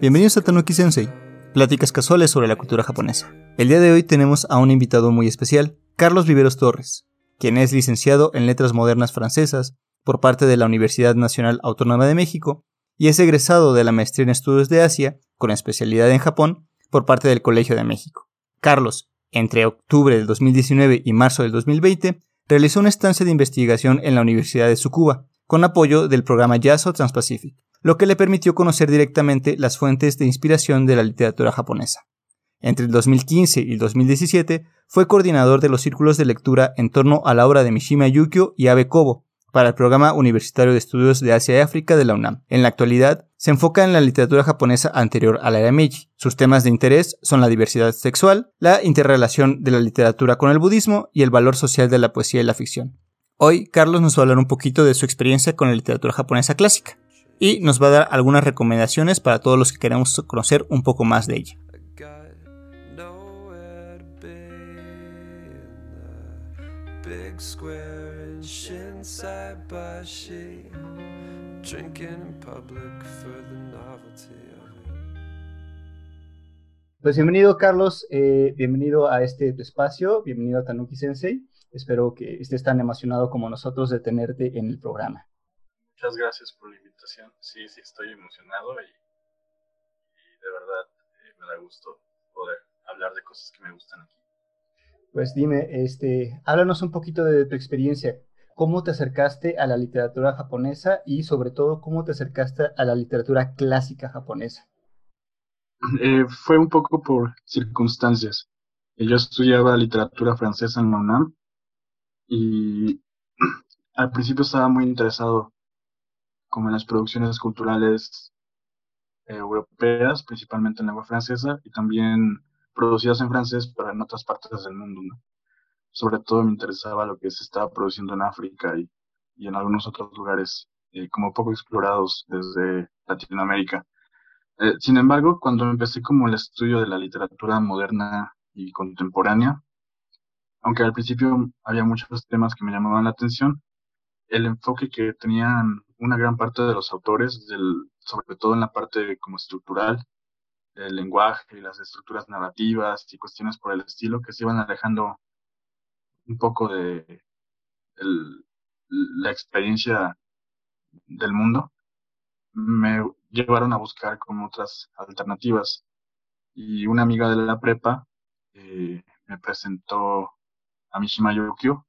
Bienvenidos a Tanuki Sensei, pláticas casuales sobre la cultura japonesa. El día de hoy tenemos a un invitado muy especial, Carlos Viveros Torres, quien es licenciado en Letras Modernas Francesas por parte de la Universidad Nacional Autónoma de México y es egresado de la maestría en estudios de Asia, con especialidad en Japón, por parte del Colegio de México. Carlos, entre octubre del 2019 y marzo del 2020, realizó una estancia de investigación en la Universidad de Tsukuba, con apoyo del programa YASO Transpacific, lo que le permitió conocer directamente las fuentes de inspiración de la literatura japonesa. Entre el 2015 y el 2017 fue coordinador de los círculos de lectura en torno a la obra de Mishima Yukio y Abe Kobo para el Programa Universitario de Estudios de Asia y África de la UNAM. En la actualidad, se enfoca en la literatura japonesa anterior a la era Meiji. Sus temas de interés son la diversidad sexual, la interrelación de la literatura con el budismo y el valor social de la poesía y la ficción. Hoy, Carlos nos va a hablar un poquito de su experiencia con la literatura japonesa clásica y nos va a dar algunas recomendaciones para todos los que queremos conocer un poco más de ella. Pues bienvenido Carlos, eh, bienvenido a este espacio, bienvenido a Tanuki Sensei. Espero que estés tan emocionado como nosotros de tenerte en el programa. Muchas gracias por la invitación. Sí, sí, estoy emocionado y, de verdad eh, me da gusto poder hablar de cosas que me gustan aquí. Pues dime, este, háblanos un poquito de tu experiencia. ¿Cómo te acercaste a la literatura japonesa y sobre todo cómo te acercaste a la literatura clásica japonesa? Eh, fue un poco por circunstancias. Yo estudiaba literatura francesa en la UNAM y al principio estaba muy interesado como en las producciones culturales eh, europeas, principalmente en lengua francesa, y también producidas en francés, pero en otras partes del mundo. Sobre todo me interesaba lo que se estaba produciendo en África y, y en algunos otros lugares eh, como poco explorados desde Latinoamérica. Eh, sin embargo, cuando empecé como el estudio de la literatura moderna y contemporánea, aunque al principio había muchos temas que me llamaban la atención, el enfoque que tenían una gran parte de los autores, del, sobre todo en la parte como estructural, el lenguaje y las estructuras narrativas y cuestiones por el estilo, que se iban alejando un poco de la experiencia del mundo, me llevaron a buscar como otras alternativas. Y una amiga de la prepa eh, me presentó a Mishima Yukio.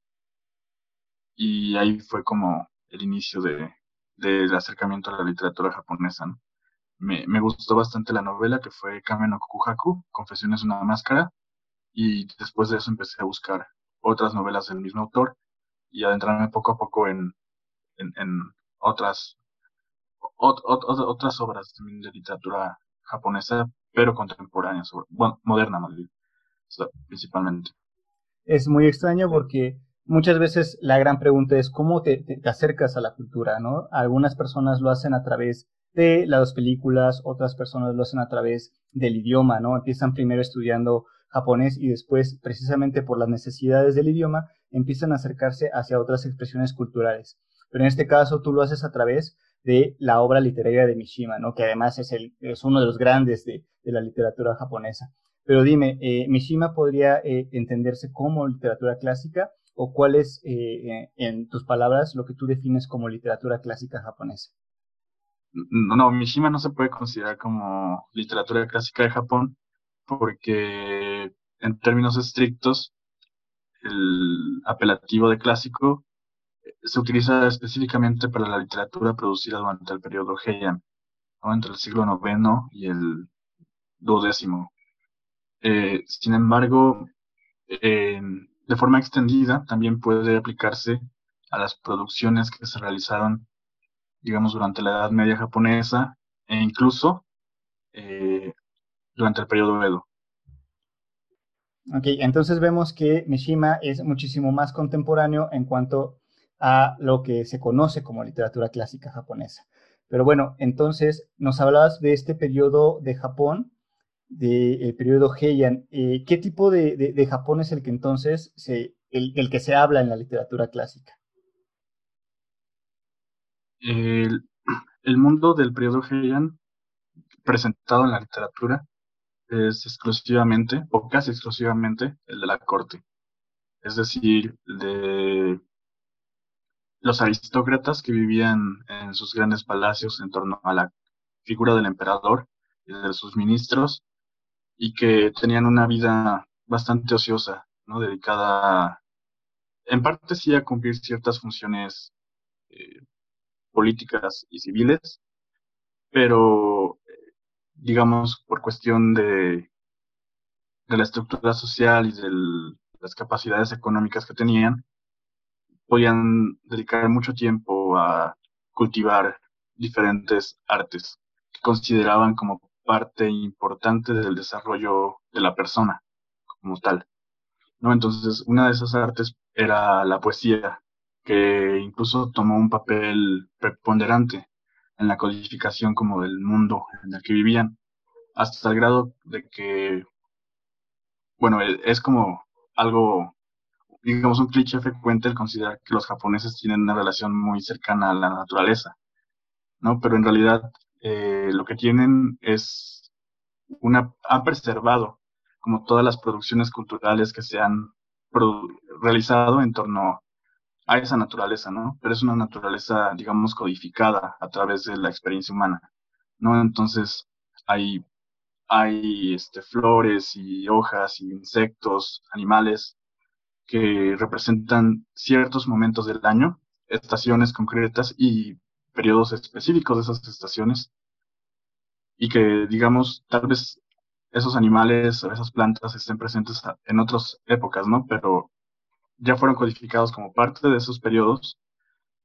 Y ahí fue como el inicio de, del acercamiento a la literatura japonesa. Me, gustó bastante la novela que fue Kame no Kokuhaku, Confesiones una máscara, y después de eso empecé a buscar otras novelas del mismo autor y adentrarme poco a poco en, en, otras, otras obras de literatura japonesa, pero contemporánea, bueno, moderna más bien, principalmente es muy extraño porque muchas veces la gran pregunta es cómo te, acercas a la cultura, ¿no? Algunas personas lo hacen a través de las películas, otras personas lo hacen a través del idioma, ¿no? Empiezan primero estudiando japonés y después, precisamente por las necesidades del idioma, empiezan a acercarse hacia otras expresiones culturales. Pero en este caso tú lo haces a través de la obra literaria de Mishima, ¿no? Que además es, el, es uno de los grandes de la literatura japonesa. Pero dime, eh, ¿Mishima podría eh, entenderse como literatura clásica o cuál es, eh, en tus palabras, lo que tú defines como literatura clásica japonesa? No, no, Mishima no se puede considerar como literatura clásica de Japón porque en términos estrictos el apelativo de clásico se utiliza específicamente para la literatura producida durante el periodo Heian, entre el siglo IX y el eh, sin embargo, eh, de forma extendida también puede aplicarse a las producciones que se realizaron, digamos, durante la Edad Media japonesa e incluso eh, durante el periodo Edo. Ok, entonces vemos que Mishima es muchísimo más contemporáneo en cuanto a lo que se conoce como literatura clásica japonesa. Pero bueno, entonces nos hablabas de este periodo de Japón del periodo Heian, eh, ¿qué tipo de, Japón es el que entonces se, el, que se habla en la literatura clásica? El, mundo del periodo Heian presentado en la literatura es exclusivamente, o casi exclusivamente, el de la corte. Es decir, de los aristócratas que vivían en sus grandes palacios en torno a la figura del emperador y de sus ministros, y que tenían una vida bastante ociosa, ¿no? Dedicada, en parte sí a cumplir ciertas funciones eh, políticas y civiles, pero digamos, por cuestión de, de la estructura social y de las capacidades económicas que tenían, podían dedicar mucho tiempo a cultivar diferentes artes que consideraban como parte importante del desarrollo de la persona como tal. ¿no? Entonces, una de esas artes era la poesía, que incluso tomó un papel preponderante en la codificación como del mundo en el que vivían, hasta el grado de que, bueno, e, es como algo, digamos, un cliché frecuente el considerar que los japoneses tienen una relación muy cercana a la naturaleza, ¿no? Pero en realidad eh, lo que tienen es una, han preservado como todas las producciones culturales que se han realizado en torno a esa naturaleza, ¿no? Pero es una naturaleza, digamos, codificada a través de la experiencia humana, ¿no? Entonces, hay, hay este, flores y hojas y insectos, animales que representan ciertos momentos del año, estaciones concretas y periodos específicos de esas estaciones, y que, digamos, tal vez esos animales o esas plantas estén presentes en otras épocas, ¿no? Pero ya fueron codificados como parte de esos periodos.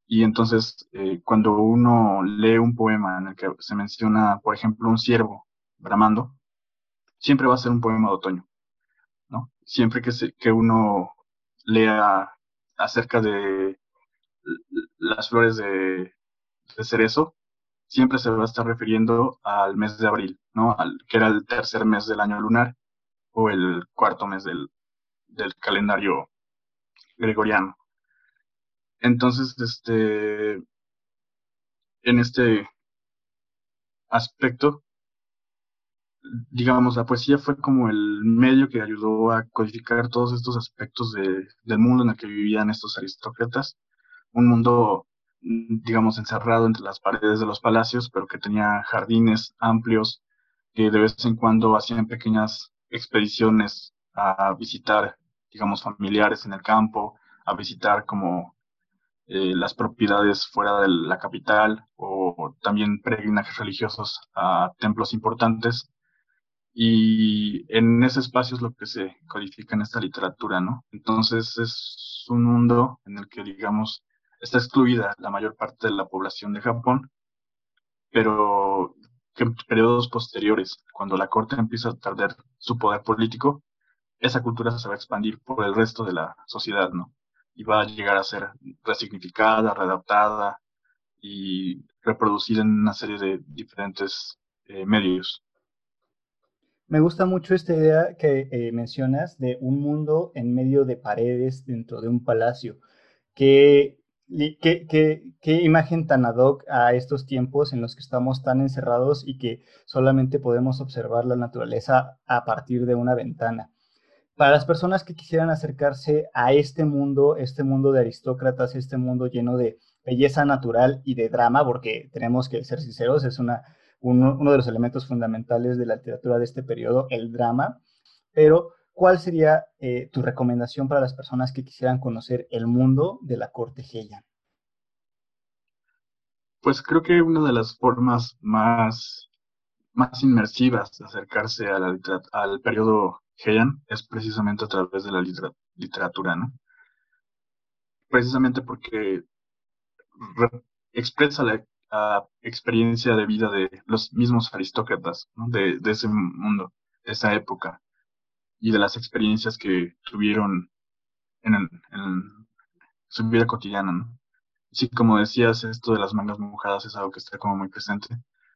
Y entonces, eh, cuando uno lee un poema en el que se menciona, por ejemplo, un ciervo bramando, siempre va a ser un poema de otoño, ¿no? Siempre que, se, que uno lea acerca de las flores de, de, cerezo, siempre se va a estar refiriendo al mes de abril, ¿no? Al, que era el tercer mes del año lunar o el cuarto mes del, del calendario gregoriano. Entonces, este, en este aspecto, digamos, la poesía fue como el medio que ayudó a codificar todos estos aspectos del mundo en el que vivían estos aristócratas, un mundo, digamos, encerrado entre las paredes de los palacios, pero que tenía jardines amplios, que de vez en cuando hacían pequeñas expediciones a visitar digamos, familiares en el campo, a visitar como eh, las propiedades fuera de la capital o también peregrinajes religiosos a templos importantes. Y en ese espacio es lo que se codifica en esta literatura, ¿no? Entonces es un mundo en el que, digamos, está excluida la mayor parte de la población de Japón, pero que en periodos posteriores, cuando la corte empieza a perder su poder político, esa cultura se va a expandir por el resto de la sociedad, ¿no? Y va a llegar a ser resignificada, readaptada y reproducida en una serie de diferentes eh, medios. Me gusta mucho esta idea que eh, mencionas de un mundo en medio de paredes dentro de un palacio. ¿Qué, imagen tan ad hoc a estos tiempos en los que estamos tan encerrados y que solamente podemos observar la naturaleza a partir de una ventana? para las personas que quisieran acercarse a este mundo, este mundo de aristócratas, este mundo lleno de belleza natural y de drama, porque tenemos que ser sinceros, es una, uno, de los elementos fundamentales de la literatura de este periodo, el drama. Pero, ¿cuál sería eh, tu recomendación para las personas que quisieran conocer el mundo de la corte Heian? Pues creo que una de las formas más, más inmersivas de acercarse a la al periodo Heian es precisamente a través de la literatura, ¿no? Precisamente porque expresa la experiencia de vida de los mismos aristócratas, ¿no? de, ese mundo, de esa época, y de las experiencias que tuvieron en, su vida cotidiana, ¿no? Sí, como decías, esto de las mangas mojadas es algo que está como muy presente,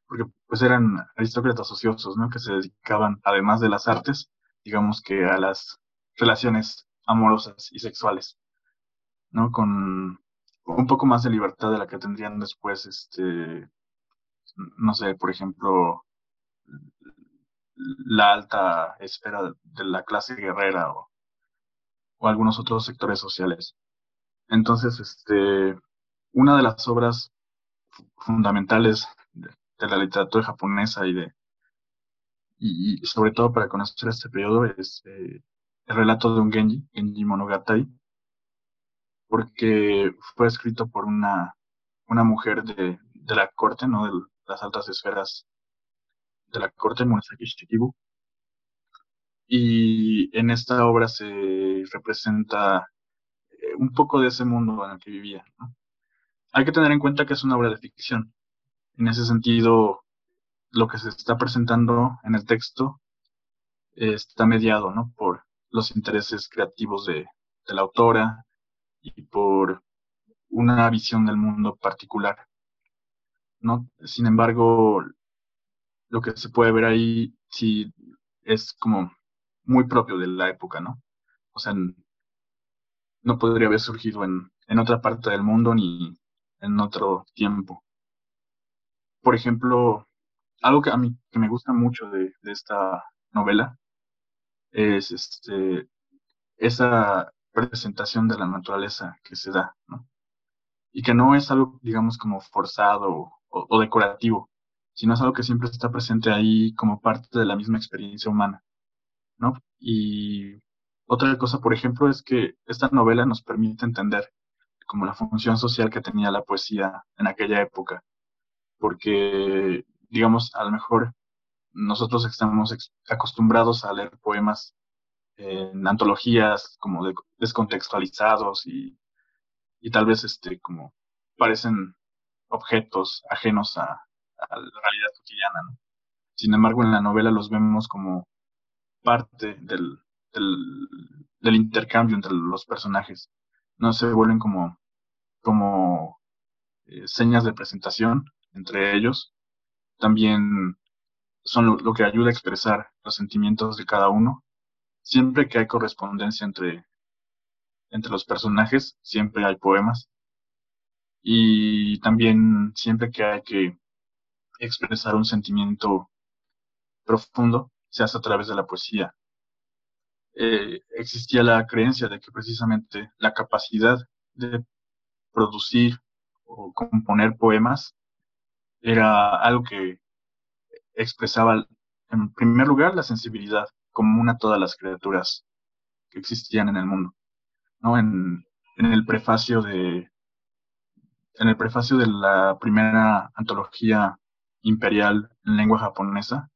porque pues eran aristócratas ociosos, ¿no? Que se dedicaban, además de las artes, digamos que a las relaciones amorosas y sexuales, ¿no? Con un poco más de libertad de la que tendrían después, este, no sé, por ejemplo, la alta esfera de la clase guerrera o, algunos otros sectores sociales. Entonces, este, una de las obras fundamentales de, la literatura japonesa y de y, sobre todo para conocer este periodo es eh, el relato de un Genji, Genji Monogatari, porque fue escrito por una, una mujer de, de la corte, ¿no? De las altas esferas de la corte, Murasaki Shikibu. Y en esta obra se representa eh, un poco de ese mundo en el que vivía. Hay que tener en cuenta que es una obra de ficción. En ese sentido, lo que se está presentando en el texto está mediado por los intereses creativos de, de la autora y por una visión del mundo particular. Sin embargo, lo que se puede ver ahí sí es como muy propio de la época, ¿no? O sea, no podría haber surgido en, en otra parte del mundo ni en otro tiempo. Por ejemplo, algo que a mí que me gusta mucho de, esta novela es este esa presentación de la naturaleza que se da, ¿no? Y que no es algo, digamos, como forzado o, decorativo, sino es algo que siempre está presente ahí como parte de la misma experiencia humana, ¿no? Y otra cosa, por ejemplo, es que esta novela nos permite entender como la función social que tenía la poesía en aquella época, porque, digamos, a lo mejor nosotros estamos acostumbrados a leer poemas en antologías como descontextualizados y, y tal vez este como parecen objetos ajenos a, la realidad cotidiana. Sin embargo, en la novela los vemos como parte del, intercambio entre los personajes. No se vuelven como, como eh, señas de presentación entre ellos. También son lo, que ayuda a expresar los sentimientos de cada uno. Siempre que hay correspondencia entre, entre los personajes, siempre hay poemas. Y también siempre que hay que expresar un sentimiento profundo, se hace a través de la poesía. Eh, existía la creencia de que precisamente la capacidad de producir o componer poemas era algo que expresaba en primer lugar la sensibilidad común a todas las criaturas que existían en el mundo. ¿no? En, el prefacio de en el prefacio de la primera antología imperial en lengua japonesa,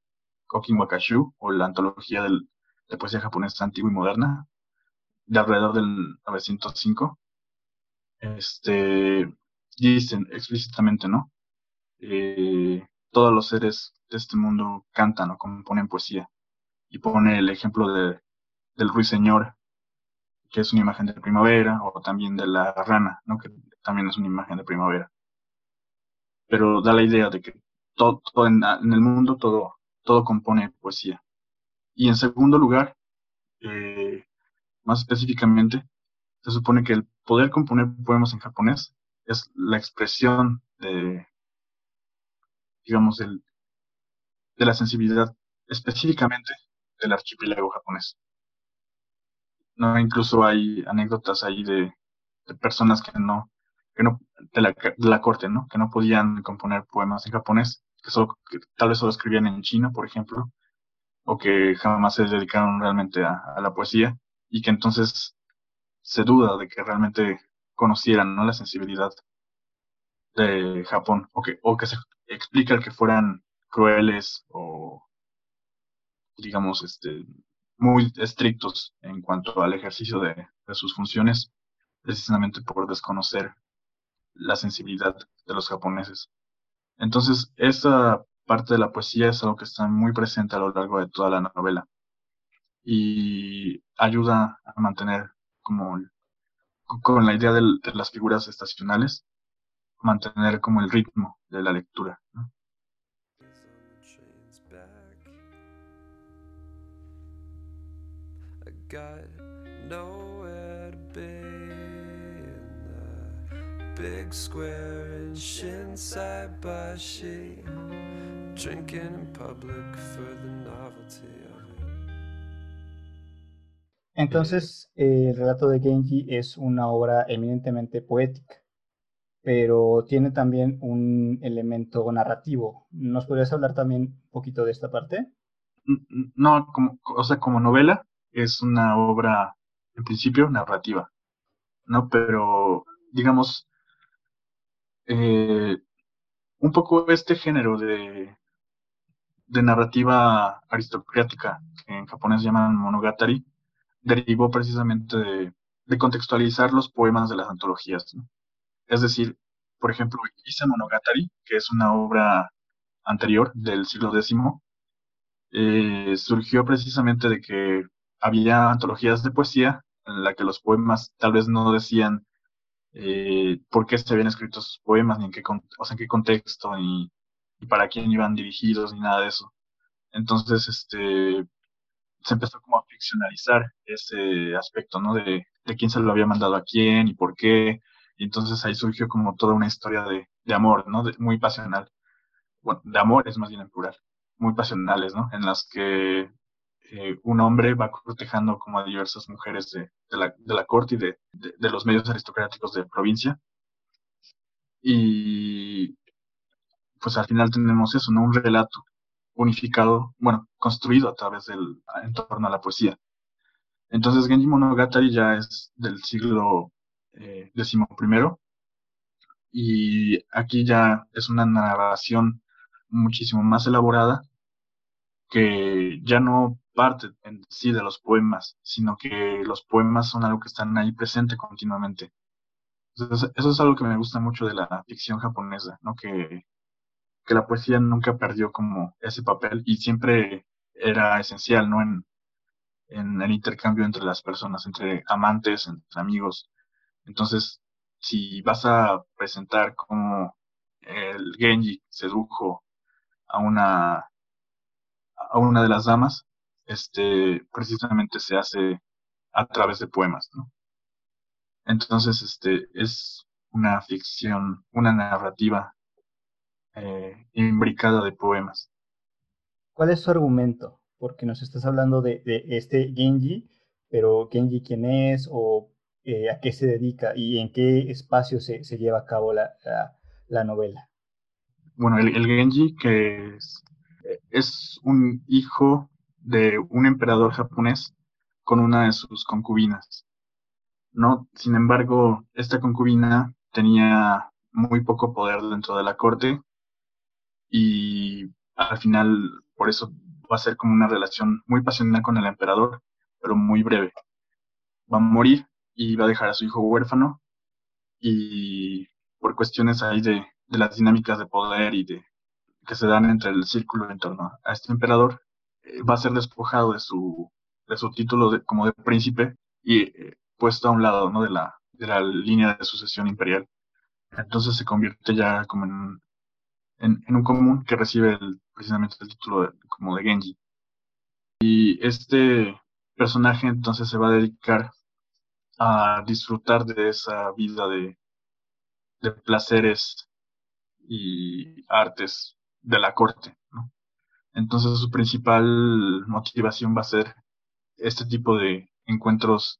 Kokin Wakashu, o la antología de poesía japonesa antigua y moderna, de alrededor del 905, este, dicen explícitamente, ¿no? Eh, todos los seres de este mundo cantan o componen poesía. Y pone el ejemplo de, del ruiseñor, que es una imagen de primavera, o también de la rana, ¿no? que también es una imagen de primavera. Pero da la idea de que todo, en, el mundo todo, todo compone poesía. Y en segundo lugar, eh, más específicamente, se supone que el poder componer poemas en japonés es la expresión de, digamos, de la sensibilidad específicamente del archipiélago japonés. No, incluso hay anécdotas ahí de, personas que no, que no, de la, de la, corte, ¿no? Que no podían componer poemas en japonés, que, solo, tal vez solo escribían en chino, por ejemplo, o que jamás se dedicaron realmente a, la poesía, y que entonces se duda de que realmente conocieran, ¿no? La sensibilidad de Japón, o que, o que se explica que fueran crueles o digamos, este, muy estrictos en cuanto al ejercicio de, sus funciones, precisamente por desconocer la sensibilidad de los japoneses. Entonces, esa parte de la poesía es algo que está muy presente a lo largo de toda la novela y ayuda a mantener como con la idea de, las figuras estacionales, mantener como el ritmo de la lectura. And big square in Shinsai Bashi, drinking in public for the novelty of it. Entonces, el relato de Genji es una obra eminentemente poética, pero tiene también un elemento narrativo. ¿Nos podrías hablar también un poquito de esta parte? No, como, o sea, como novela es una obra, en principio, narrativa, ¿no? Pero, digamos, eh, un poco este género de, de narrativa aristocrática, que en japonés llaman monogatari, derivó precisamente de, contextualizar los poemas de las antologías. Es decir, por ejemplo, Ise Monogatari, que es una obra anterior del siglo X, eh, surgió precisamente de que había antologías de poesía en la que los poemas tal vez no decían eh, por qué se habían escrito esos poemas, ni en qué, o sea, qué contexto, ni, para quién iban dirigidos, ni nada de eso. Entonces, este, se empezó como a ficcionalizar ese aspecto, ¿no? De, de quién se lo había mandado a quién y por qué. Y entonces ahí surgió como toda una historia de, de amor, ¿no? muy pasional. Bueno, de amor es más bien en plural muy pasionales, ¿no? En las que eh, un hombre va cortejando como a diversas mujeres de, la, de la, corte y de, de, los medios aristocráticos de provincia. Y pues al final tenemos eso, ¿no? Un relato unificado, bueno, construido a través del entorno a la poesía. Entonces Genji Monogatari ya es del siglo eh, XI y aquí ya es una narración muchísimo más elaborada que ya no parte en sí de los poemas, sino que los poemas son algo que están ahí presente continuamente. Entonces, eso es algo que me gusta mucho de la ficción japonesa, ¿no? Que, que la poesía nunca perdió como ese papel y siempre era esencial, ¿no? En, en el intercambio entre las personas, entre amantes, entre amigos. Entonces, si vas a presentar cómo el Genji sedujo a una a una de las damas, este, precisamente se hace a través de poemas, ¿no? Entonces, este, es una ficción, una narrativa eh, imbricada de poemas. ¿Cuál es su argumento? Porque nos estás hablando de, este Genji, pero Genji quién es o eh, a qué se dedica y en qué espacio se, lleva a cabo la, novela. Bueno, el, el Genji, que es es un hijo de un emperador japonés con una de sus concubinas. ¿no? Sin embargo, esta concubina tenía muy poco poder dentro de la corte y al final por eso va a ser como una relación muy pasional con el emperador, pero muy breve. Va a morir y va a dejar a su hijo huérfano y por cuestiones ahí de, de las dinámicas de poder y de que se dan entre el círculo en torno a este emperador, va a ser despojado de su, de su título de, como de príncipe y eh, puesto a un lado ¿no? de, la, de la línea de sucesión imperial. Entonces se convierte ya como en, en, un común que recibe el, precisamente el título como de Genji. Y este personaje entonces se va a dedicar a disfrutar de esa vida de, de placeres y artes de la corte. Entonces su principal motivación va a ser este tipo de encuentros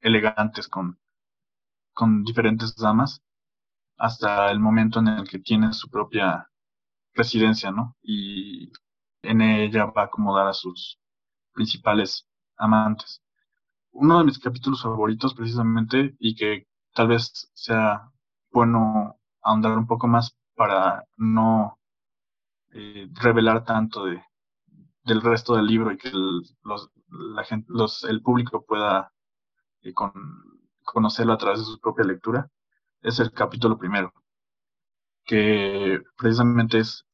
elegantes con, con diferentes damas hasta el momento en el que tiene su propia residencia, ¿no? Y en ella va a acomodar a sus principales amantes. Uno de mis capítulos favoritos precisamente y que tal vez sea bueno ahondar un poco más para no eh, revelar tanto de, del resto del libro y que el, los, la gente, los, el público pueda eh, con, conocerlo a través de su propia lectura, es el capítulo primero, que precisamente es,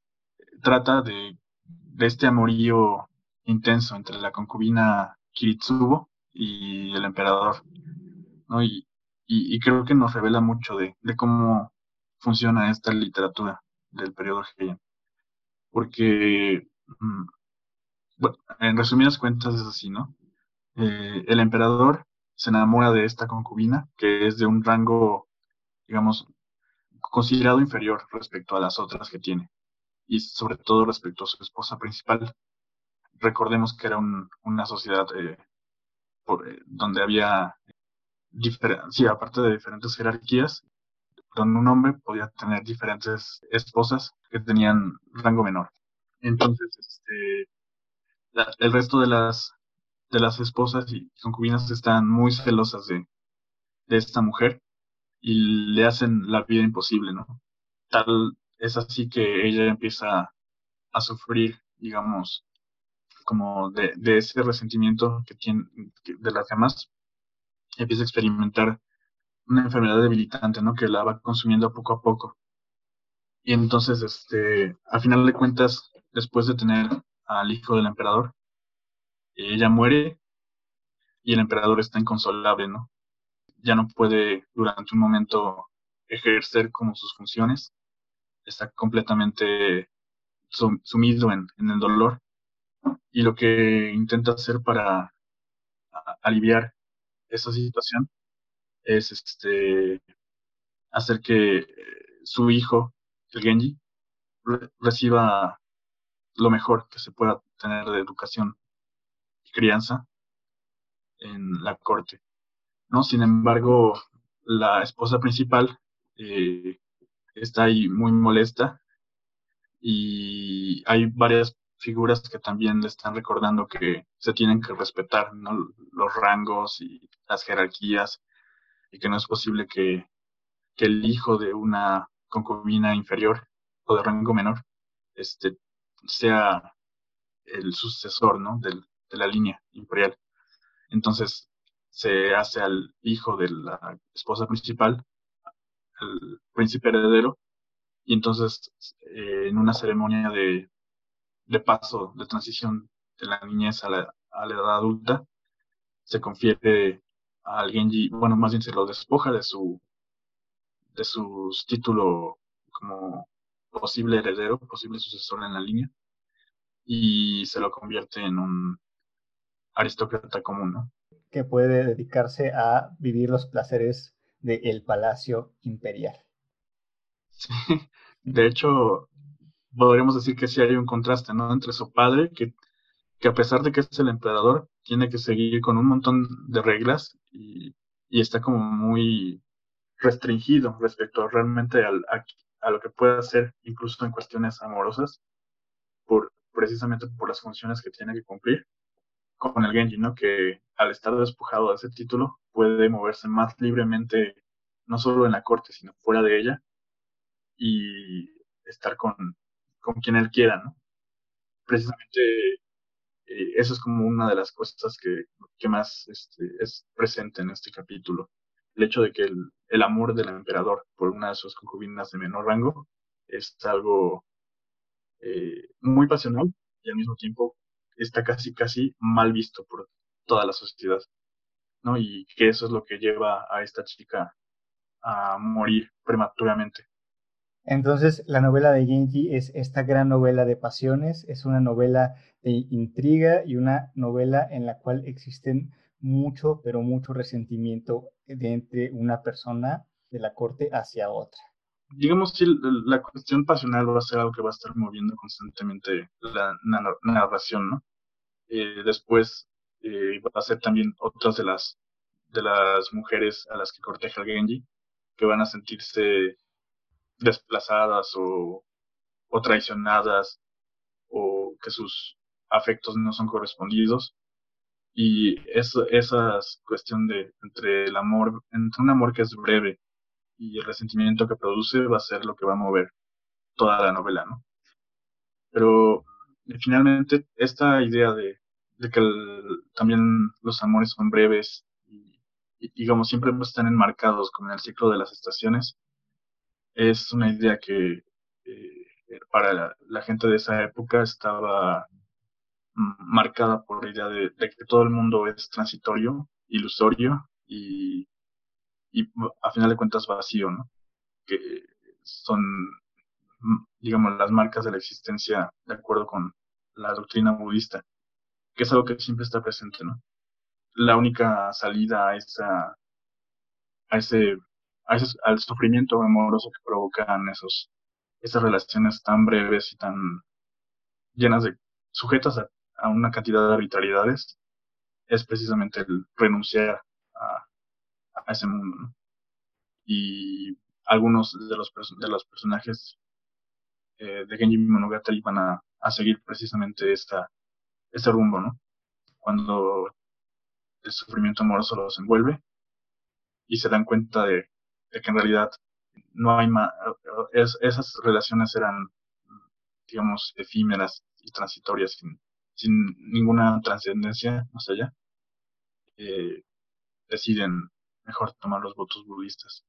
trata de, de este amorío intenso entre la concubina Kiritsubo y el emperador. Y, y, creo que nos revela mucho de, de cómo funciona esta literatura del periodo Heian porque, mm, en resumidas cuentas es así, ¿no? Eh, el emperador se enamora de esta concubina, que es de un rango, digamos, considerado inferior respecto a las otras que tiene y sobre todo respecto a su esposa principal. Recordemos que era una sociedad eh, eh, donde había, sí, aparte de diferentes jerarquías, donde un hombre podía tener diferentes esposas que tenían rango menor. Entonces, este, el resto de las, de las esposas y concubinas están muy celosas de, de esta mujer y le hacen la vida imposible, ¿no? Tal es así que ella empieza a sufrir, digamos, como de, de ese resentimiento que tiene de las demás, empieza a experimentar una enfermedad debilitante, ¿no? Que la va consumiendo poco a poco. Y entonces, este, al final de cuentas, después de tener al hijo del emperador, ella muere y el emperador está inconsolable, ¿no? Ya no puede durante un momento ejercer como sus funciones, está completamente sumido en, en el dolor y lo que intenta hacer para aliviar esa situación es este hacer que su hijo, el Genji, reciba lo mejor que se pueda tener de educación y crianza en la corte. ¿no? Sin embargo, la esposa principal eh, está ahí muy molesta y hay varias figuras que también le están recordando que se tienen que respetar los rangos y las jerarquías y que no es posible que, el hijo de una concubina inferior o de rango menor este, sea el sucesor ¿no? de la línea imperial. Entonces se hace al hijo de la esposa principal, el príncipe heredero, y entonces eh, en una ceremonia de, de, paso, de transición de la niñez a la, a la edad adulta, se confiere al Genji, bueno, más bien se lo despoja de su de su título como posible heredero, posible sucesor en la línea, y se lo convierte en un aristócrata común, ¿no? Que puede dedicarse a vivir los placeres del palacio imperial. Sí, de hecho, podríamos decir que sí hay un contraste, ¿no? Entre su padre, que, que a pesar de que es el emperador, tiene que seguir con un montón de reglas y, está como muy restringido respecto realmente al, a, lo que puede hacer, incluso en cuestiones amorosas, por, precisamente por las funciones que tiene que cumplir con el Genji, ¿no? Que al estar despojado de ese título puede moverse más libremente, no solo en la corte, sino fuera de ella, y estar con, con quien él quiera, ¿no? Precisamente eh, eso es como una de las cosas que, que más este, es presente en este capítulo. El hecho de que el, amor del emperador por una de sus concubinas de menor rango es algo eh, muy pasional y al mismo tiempo está casi, casi mal visto por toda la sociedad. ¿no? Y que eso es lo que lleva a esta chica a morir prematuramente. Entonces, la novela de Genji es esta gran novela de pasiones, es una novela de intriga y una novela en la cual existen mucho, pero mucho resentimiento de entre una persona de la corte hacia otra. Digamos que la cuestión pasional va a ser algo que va a estar moviendo constantemente la narración, ¿no? Eh, después eh, va a ser también otras de las, de las mujeres a las que corteja Genji, que van a sentirse desplazadas o, traicionadas o que sus afectos no son correspondidos. Y eso, esa cuestión de entre el amor, entre un amor que es breve y el resentimiento que produce va a ser lo que va a mover toda la novela, ¿no? Pero finalmente esta idea de, que también los amores son breves y, y, digamos siempre están enmarcados como en el ciclo de las estaciones, es una idea que eh, para la, gente de esa época estaba marcada por la idea de, que todo el mundo es transitorio, ilusorio y, a final de cuentas vacío, ¿no? Que son, digamos, las marcas de la existencia de acuerdo con la doctrina budista, que es algo que siempre está presente, ¿no? La única salida a esa, a ese al sufrimiento amoroso que provocan esos, esas relaciones tan breves y tan llenas de, sujetas a, una cantidad de arbitrariedades, es precisamente el renunciar a, ese mundo. Y algunos de los, de los personajes eh, de Genji Monogatari van a, a seguir precisamente esta, este rumbo, ¿no? Cuando el sufrimiento amoroso los envuelve y se dan cuenta de, que en realidad no hay más, esas relaciones eran, digamos, efímeras y transitorias, ninguna trascendencia más allá, eh, deciden mejor tomar los votos budistas.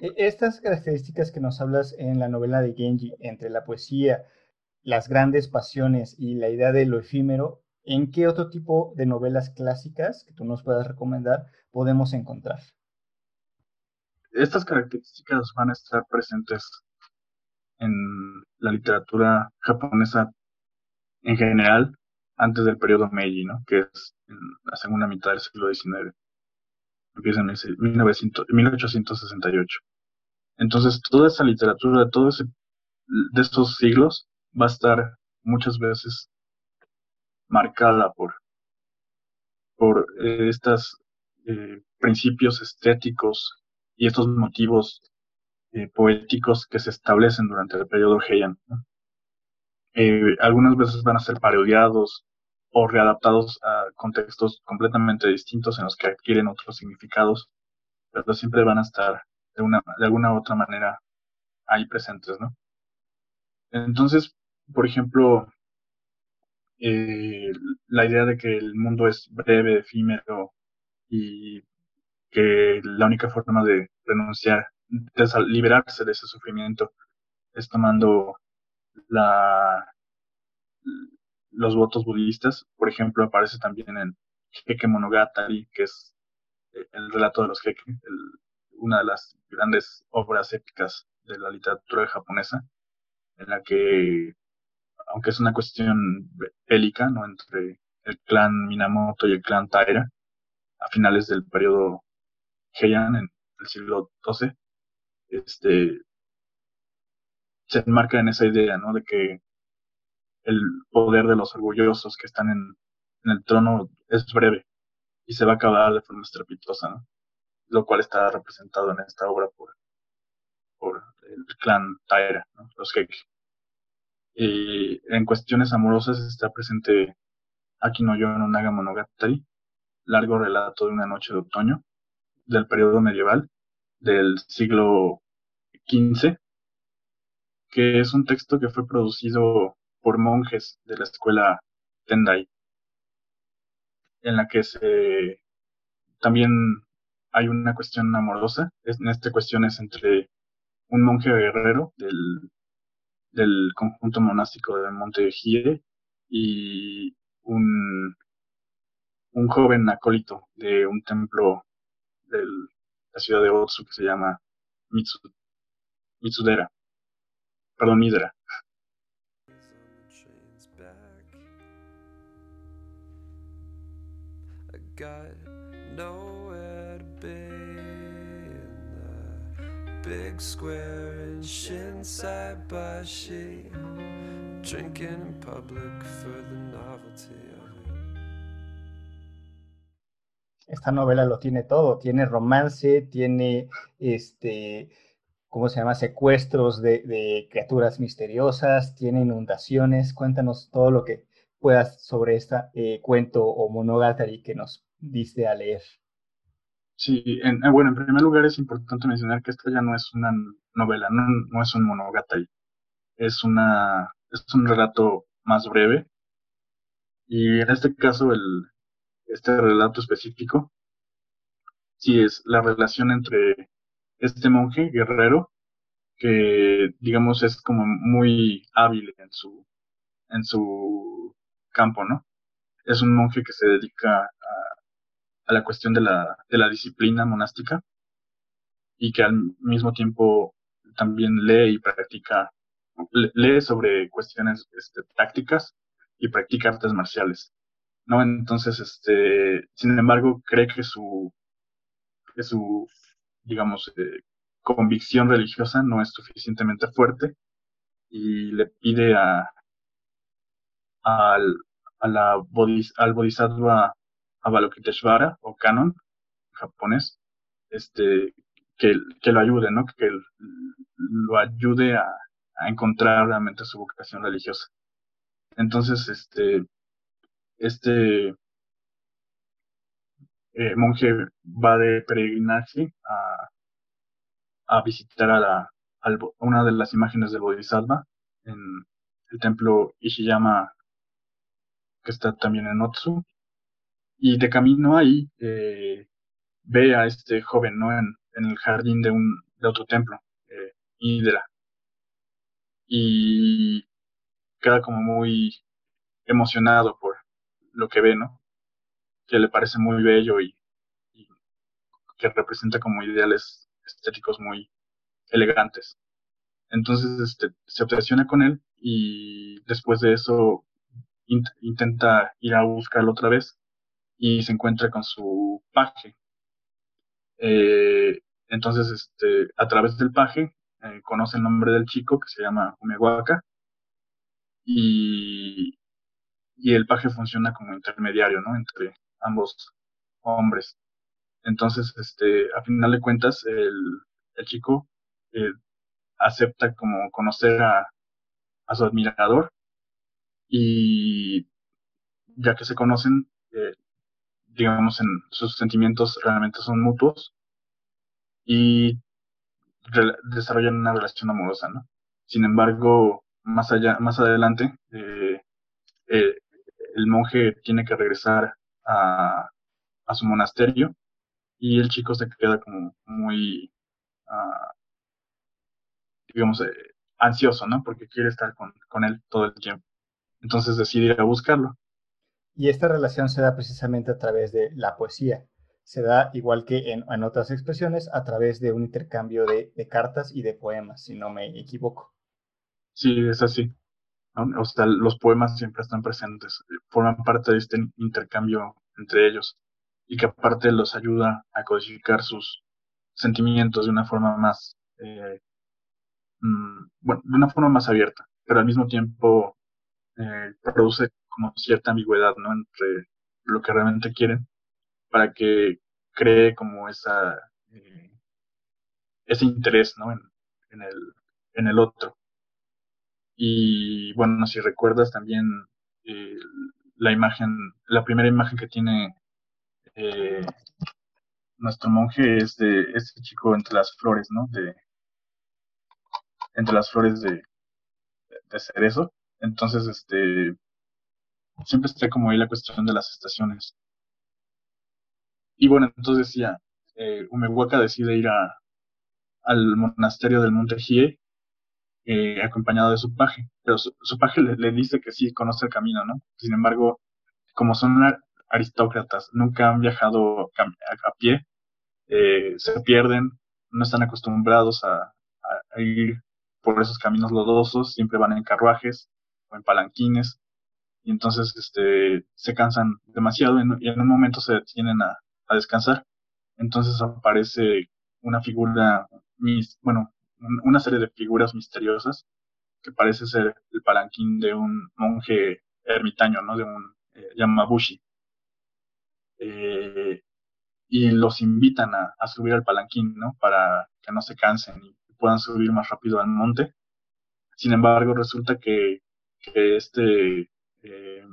E, estas características que nos hablas en la novela de Genji, entre la poesía, las grandes pasiones y la idea de lo efímero, ¿en qué otro tipo de novelas clásicas que tú nos puedas recomendar podemos encontrar? Estas características van a estar presentes en la literatura japonesa en general antes del periodo Meiji, ¿no? que es la segunda mitad del siglo XIX. Empieza en 1868. Entonces, toda esa literatura, todo ese, de estos siglos, va a estar muchas veces marcada por, por eh, estos eh, principios estéticos y estos motivos eh, poéticos que se establecen durante el periodo Heian. Algunas veces van a ser parodiados o readaptados a contextos completamente distintos en los que adquieren otros significados, pero siempre van a estar de, una, de alguna u otra manera ahí presentes, ¿no? Entonces, por ejemplo, eh, la idea de que el mundo es breve, efímero y que la única forma de renunciar, de liberarse de ese sufrimiento es tomando la, los votos budistas. Por ejemplo, aparece también en Heike Monogatari, que es el relato de los Heike, una de las grandes obras épicas de la literatura japonesa, en la que aunque es una cuestión bélica, ¿no? Entre el clan Minamoto y el clan Taira, a finales del periodo Heian, en el siglo XII, este, se enmarca en esa idea, ¿no? De que el poder de los orgullosos que están en, el trono es breve y se va a acabar de forma estrepitosa, ¿no? Lo cual está representado en esta obra por, el clan Taira, ¿no? los Heike. Y en cuestiones amorosas está presente Akino no Naga Monogatari, largo relato de una noche de otoño, del periodo medieval, del siglo XV, que es un texto que fue producido por monjes de la escuela Tendai, en la que se también hay una cuestión amorosa. En esta cuestión es entre un monje guerrero del del conjunto monástico de Monte Gire y un, joven acólito de un templo de la ciudad de Otsu que se llama Mitsu, Mitsudera, perdón, Midera. big square in Shinsai Bashi, drinking in public for the novelty of it. Esta novela lo tiene todo, tiene romance, tiene este, ¿cómo se llama? Secuestros de, criaturas misteriosas, tiene inundaciones. Cuéntanos todo lo que puedas sobre este cuento o monogatari que nos diste a leer. Sí, en, bueno, en primer lugar es importante mencionar que esta ya no es una novela, no, no es un monogatari, es una, es un relato más breve. Y en este caso, el, este relato específico, sí es la relación entre este monje guerrero, que digamos es como muy hábil en su, en su campo, ¿no? Es un monje que se dedica a la cuestión de la, de la disciplina monástica y que al mismo tiempo también lee y practica, lee sobre cuestiones este, tácticas y practica artes marciales. ¿no? Entonces, este, sin embargo, cree que su, que su digamos, eh, convicción religiosa no es suficientemente fuerte y le pide a, al, a la al bodhisattva Avalokiteshvara o Canon japonés, este, que, que lo ayude, ¿no? Que lo ayude a, a encontrar realmente su vocación religiosa. Entonces, este, este eh, monje va de peregrinaje a, visitar a, la, una de las imágenes del Bodhisattva en el templo Ishiyama, que está también en Otsu. Y de camino ahí eh, ve a este joven ¿no? en, el jardín de, un, de otro templo, eh, Y queda como muy emocionado por lo que ve, ¿no? Que le parece muy bello y que representa como ideales estéticos muy elegantes. Entonces este, se obsesiona con él y después de eso intenta ir a buscarlo otra vez y se encuentra con su paje. Eh, entonces, este, a través del paje, eh, conoce el nombre del chico que se llama Umewaka y, y el paje funciona como intermediario, ¿no? Entre ambos hombres. Entonces, este, a final de cuentas, el, el chico eh, acepta como conocer a, a, su admirador y ya que se conocen, eh, digamos, en sus sentimientos realmente son mutuos y desarrollan una relación amorosa, ¿no? Sin embargo, más allá, más adelante, eh, el monje tiene que regresar a, a su monasterio y el chico se queda como muy, uh, digamos, eh, ansioso, ¿no? Porque quiere estar con, con, él todo el tiempo. Entonces decide ir a buscarlo. Y esta relación se da precisamente a través de la poesía. Se da, igual que en, en otras expresiones, a través de un intercambio de, de, cartas y de poemas, si no me equivoco. Sí, es así. O sea, los poemas siempre están presentes, forman parte de este intercambio entre ellos y que aparte los ayuda a codificar sus sentimientos de una forma más, eh, mm, bueno, de una forma más abierta, pero al mismo tiempo eh, produce como cierta ambigüedad, ¿no? Entre lo que realmente quieren para que cree como esa, eh, ese interés, ¿no? En, en, el, en el otro. Y bueno, si recuerdas también la imagen, la primera imagen que tiene eh, nuestro monje es de este chico entre las flores, ¿no? De, entre las flores de, de cerezo. Entonces, este, siempre está como ahí la cuestión de las estaciones. Y bueno, entonces decía, eh, Umehuaca decide ir a, al monasterio del Monte Hie, eh, acompañado de su paje, pero su, paje le, dice que sí conoce el camino, ¿no? Sin embargo, como son aristócratas, nunca han viajado a, pie, eh, se pierden, no están acostumbrados a, ir por esos caminos lodosos, siempre van en carruajes o en palanquines, y entonces este, se cansan demasiado y en un momento se detienen a, descansar. Entonces aparece una figura, bueno, una serie de figuras misteriosas que parece ser el palanquín de un monje ermitaño, ¿no? De un eh, Yamabushi. Eh, y los invitan a, subir al palanquín, ¿no? Para que no se cansen y puedan subir más rápido al monte. Sin embargo, resulta que, este eh,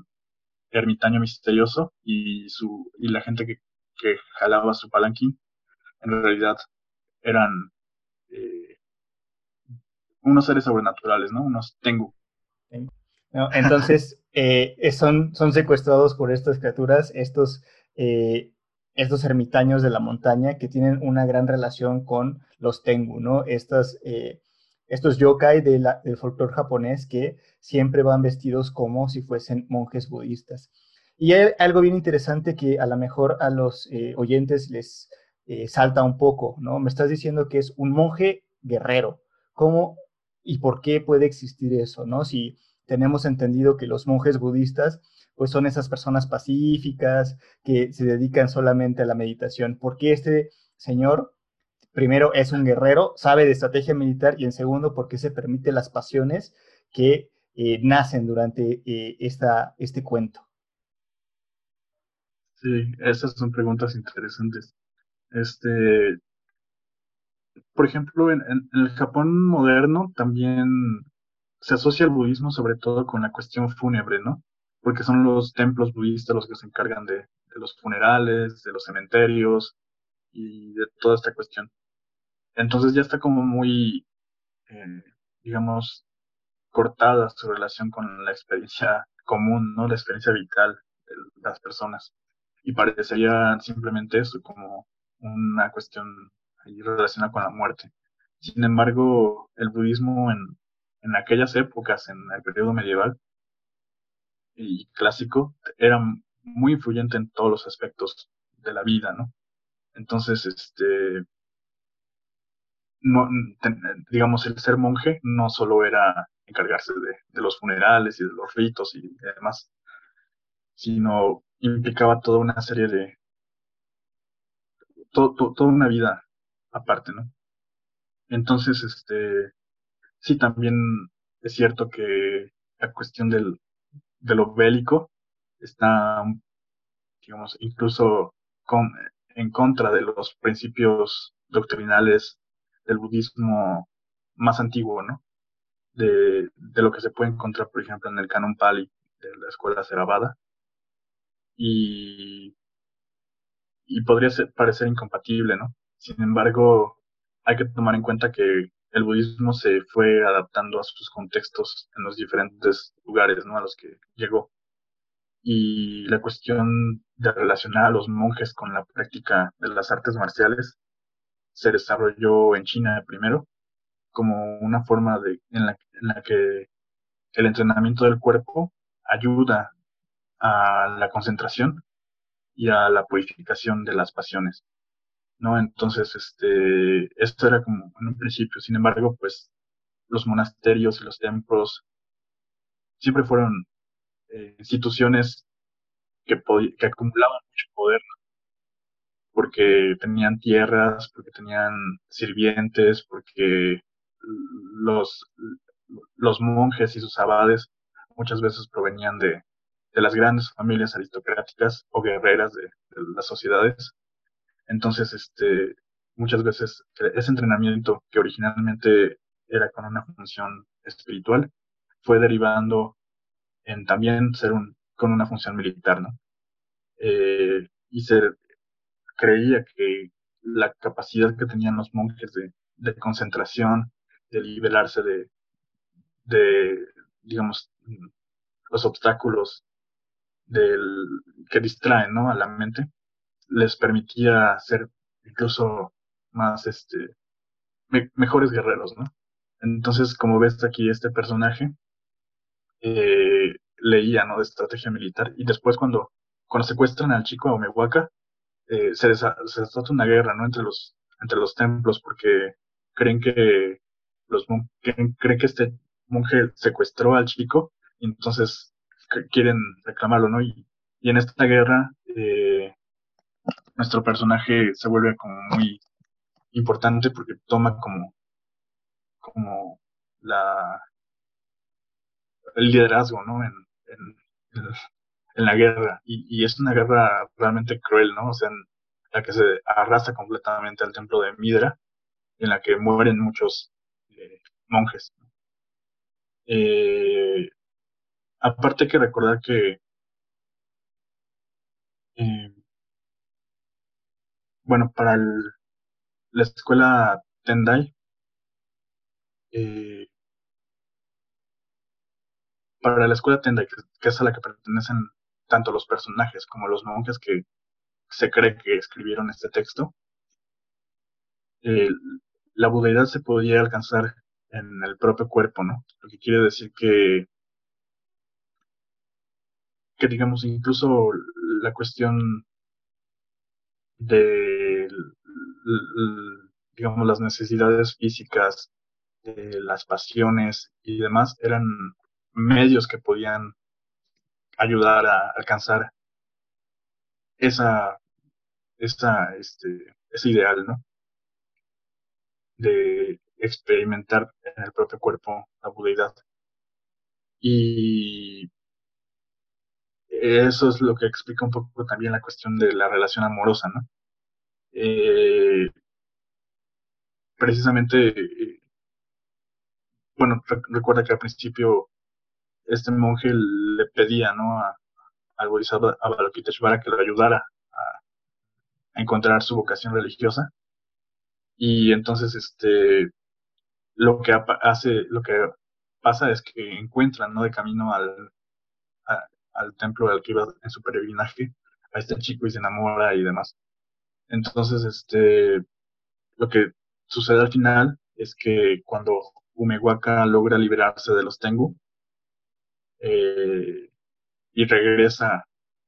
ermitaño misterioso y, su, y la gente que, jalaba su palanquín, en realidad eran eh, unos seres sobrenaturales, ¿no? Unos tengu. entonces, son, son secuestrados por estas criaturas, estos eh, estos ermitaños de la montaña que tienen una gran relación con los Tengu, ¿no? Estos, eh, estos yokai de del folclore japonés que siempre van vestidos como si fuesen monjes budistas. Y hay algo bien interesante que a lo mejor a los eh, oyentes les salta un poco, ¿no? Me estás diciendo que es un monje guerrero. ¿Cómo y por qué puede existir eso, ¿no? Si tenemos entendido que los monjes budistas pues son esas personas pacíficas que se dedican solamente a la meditación. ¿Por qué este señor primero, es un guerrero, sabe de estrategia militar y en segundo, porque se permite las pasiones que eh, nacen durante eh, esta, este cuento. Sí, esas son preguntas interesantes. Este, por ejemplo, en, el Japón moderno también se asocia el budismo sobre todo con la cuestión fúnebre, ¿no? Porque son los templos budistas los que se encargan de, los funerales, de los cementerios y de toda esta cuestión. Entonces ya está como muy, eh, digamos, cortada su relación con la experiencia común, ¿no? La experiencia vital de las personas. Y parecería simplemente eso, como una cuestión relacionada con la muerte. Sin embargo, el budismo en, en aquellas épocas, en el periodo medieval y clásico, era muy influyente en todos los aspectos de la vida, ¿no? Entonces, este, no, digamos, el ser monje no solo era encargarse de, los funerales y de los ritos y demás, sino implicaba toda una serie de, toda una vida aparte, ¿no? Entonces, este, sí, también es cierto que la cuestión del, de lo bélico está, digamos, incluso en contra de los principios doctrinales del budismo más antiguo, ¿no? De, de, lo que se puede encontrar, por ejemplo, en el canon Pali de la escuela Theravada. Y, y podría ser, parecer incompatible, ¿no? Sin embargo, hay que tomar en cuenta que el budismo se fue adaptando a sus contextos en los diferentes lugares ¿no? a los que llegó. Y la cuestión de relacionar a los monjes con la práctica de las artes marciales se desarrolló en China primero como una forma de, en, la, en la que el entrenamiento del cuerpo ayuda a la concentración y a la purificación de las pasiones. ¿No? Entonces, este, esto era como en un principio. Sin embargo, pues los monasterios y los templos siempre fueron eh, instituciones que, que acumulaban mucho poder, porque tenían tierras, porque tenían sirvientes, porque los, los monjes y sus abades muchas veces provenían de, de las grandes familias aristocráticas o guerreras de las sociedades entonces, este, muchas veces ese entrenamiento que originalmente era con una función espiritual fue derivando en también ser un, con una función militar, ¿no? Eh, y se creía que la capacidad que tenían los monjes de, de concentración, de liberarse de, de, digamos, los obstáculos del, que distraen ¿no? a la mente, les permitía ser incluso más, este, mejores guerreros, ¿no? Entonces, como ves aquí, este personaje eh, leía, ¿no? De estrategia militar y después cuando, cuando secuestran al chico a Omehuaca, eh, se, desata una guerra, ¿no? Entre los, entre los templos porque creen que los creen, creen que este monje secuestró al chico y entonces quieren reclamarlo, ¿no? Y, y en esta guerra eh, nuestro personaje se vuelve como muy importante porque toma como, como la, el liderazgo, ¿no? En, en, en la guerra. Y, y, es una guerra realmente cruel, ¿no? O sea, en la que se arrastra completamente al templo de Midra, en la que mueren muchos eh, monjes. Eh, aparte que recordar que eh, bueno, para la escuela Tendai, eh, para la escuela Tendai, que, es a la que pertenecen tanto los personajes como los monjes que se cree que escribieron este texto, la budeidad se podía alcanzar en el propio cuerpo, ¿no? Lo que quiere decir que, que digamos, incluso la cuestión de, digamos, las necesidades físicas, de las pasiones y demás, eran medios que podían ayudar a alcanzar esa, esa, este, ese ideal, ¿no? de experimentar en el propio cuerpo la budeidad. Y eso es lo que explica un poco también la cuestión de la relación amorosa, ¿no? Eh, precisamente, eh, bueno, recuerda que al principio este monje le pedía, ¿no? A, al Bodhisattva que lo ayudara a, encontrar su vocación religiosa. Y entonces, este, lo que hace, lo que pasa es que encuentran, ¿no? De camino al, al templo al que en su peregrinaje, a este chico y se enamora y demás. Entonces, este, lo que sucede al final es que cuando Umewaka logra liberarse de los Tengu eh, y regresa